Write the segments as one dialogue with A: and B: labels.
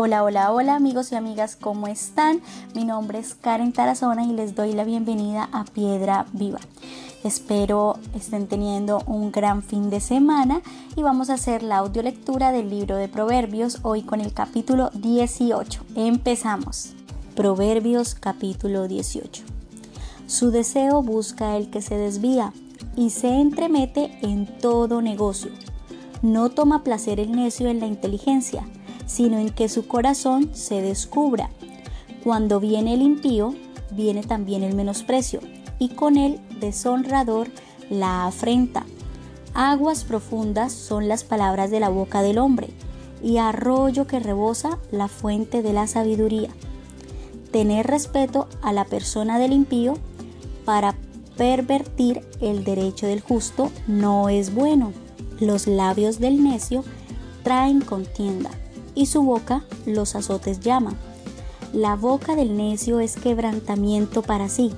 A: Hola, hola, hola amigos y amigas, ¿cómo están? Mi nombre es Karen Tarazona y les doy la bienvenida a Piedra Viva. Espero estén teniendo un gran fin de semana y vamos a hacer la audiolectura del libro de Proverbios hoy con el capítulo 18. Empezamos. Proverbios capítulo 18. Su deseo busca el que se desvía y se entremete en todo negocio. No toma placer el necio en la inteligencia sino en que su corazón se descubra. Cuando viene el impío, viene también el menosprecio, y con él deshonrador la afrenta. Aguas profundas son las palabras de la boca del hombre, y arroyo que rebosa la fuente de la sabiduría. Tener respeto a la persona del impío para pervertir el derecho del justo no es bueno. Los labios del necio traen contienda y su boca los azotes llama. La boca del necio es quebrantamiento para sí,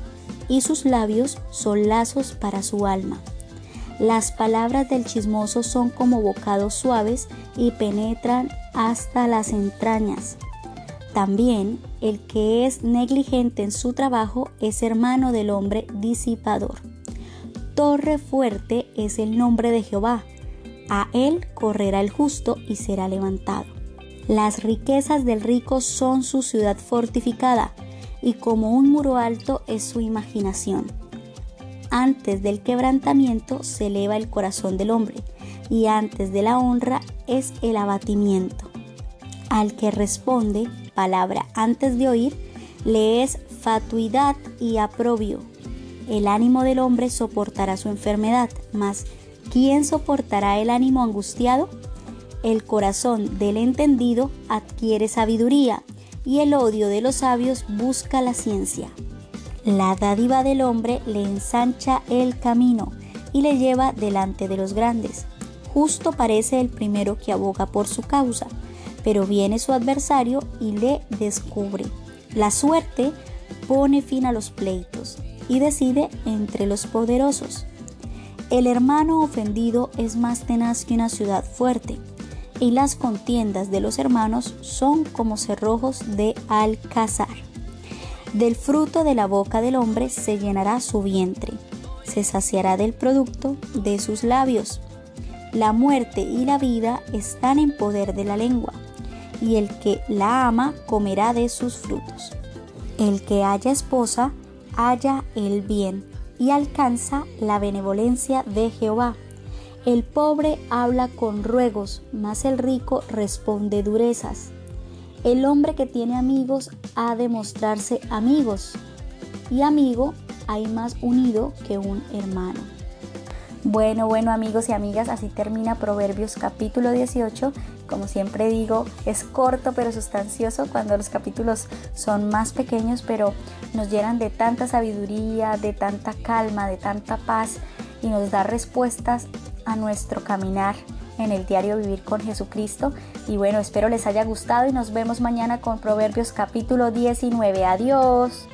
A: y sus labios son lazos para su alma. Las palabras del chismoso son como bocados suaves y penetran hasta las entrañas. También el que es negligente en su trabajo es hermano del hombre disipador. Torre fuerte es el nombre de Jehová. A él correrá el justo y será levantado. Las riquezas del rico son su ciudad fortificada, y como un muro alto es su imaginación. Antes del quebrantamiento se eleva el corazón del hombre, y antes de la honra es el abatimiento. Al que responde palabra antes de oír, le es fatuidad y aprobio. El ánimo del hombre soportará su enfermedad, mas ¿quién soportará el ánimo angustiado? El corazón del entendido adquiere sabiduría y el odio de los sabios busca la ciencia. La dádiva del hombre le ensancha el camino y le lleva delante de los grandes. Justo parece el primero que aboga por su causa, pero viene su adversario y le descubre. La suerte pone fin a los pleitos y decide entre los poderosos. El hermano ofendido es más tenaz que una ciudad fuerte y las contiendas de los hermanos son como cerrojos de alcázar. Del fruto de la boca del hombre se llenará su vientre, se saciará del producto de sus labios. La muerte y la vida están en poder de la lengua, y el que la ama comerá de sus frutos. El que haya esposa, haya el bien y alcanza la benevolencia de Jehová. El pobre habla con ruegos, mas el rico responde durezas. El hombre que tiene amigos ha de mostrarse amigos, y amigo hay más unido que un hermano. Bueno, bueno amigos y amigas, así termina Proverbios capítulo 18. Como siempre digo, es corto pero sustancioso cuando los capítulos son más pequeños, pero nos llenan de tanta sabiduría, de tanta calma, de tanta paz y nos da respuestas nuestro caminar en el diario Vivir con Jesucristo. Y bueno, espero les haya gustado y nos vemos mañana con Proverbios capítulo 19. Adiós.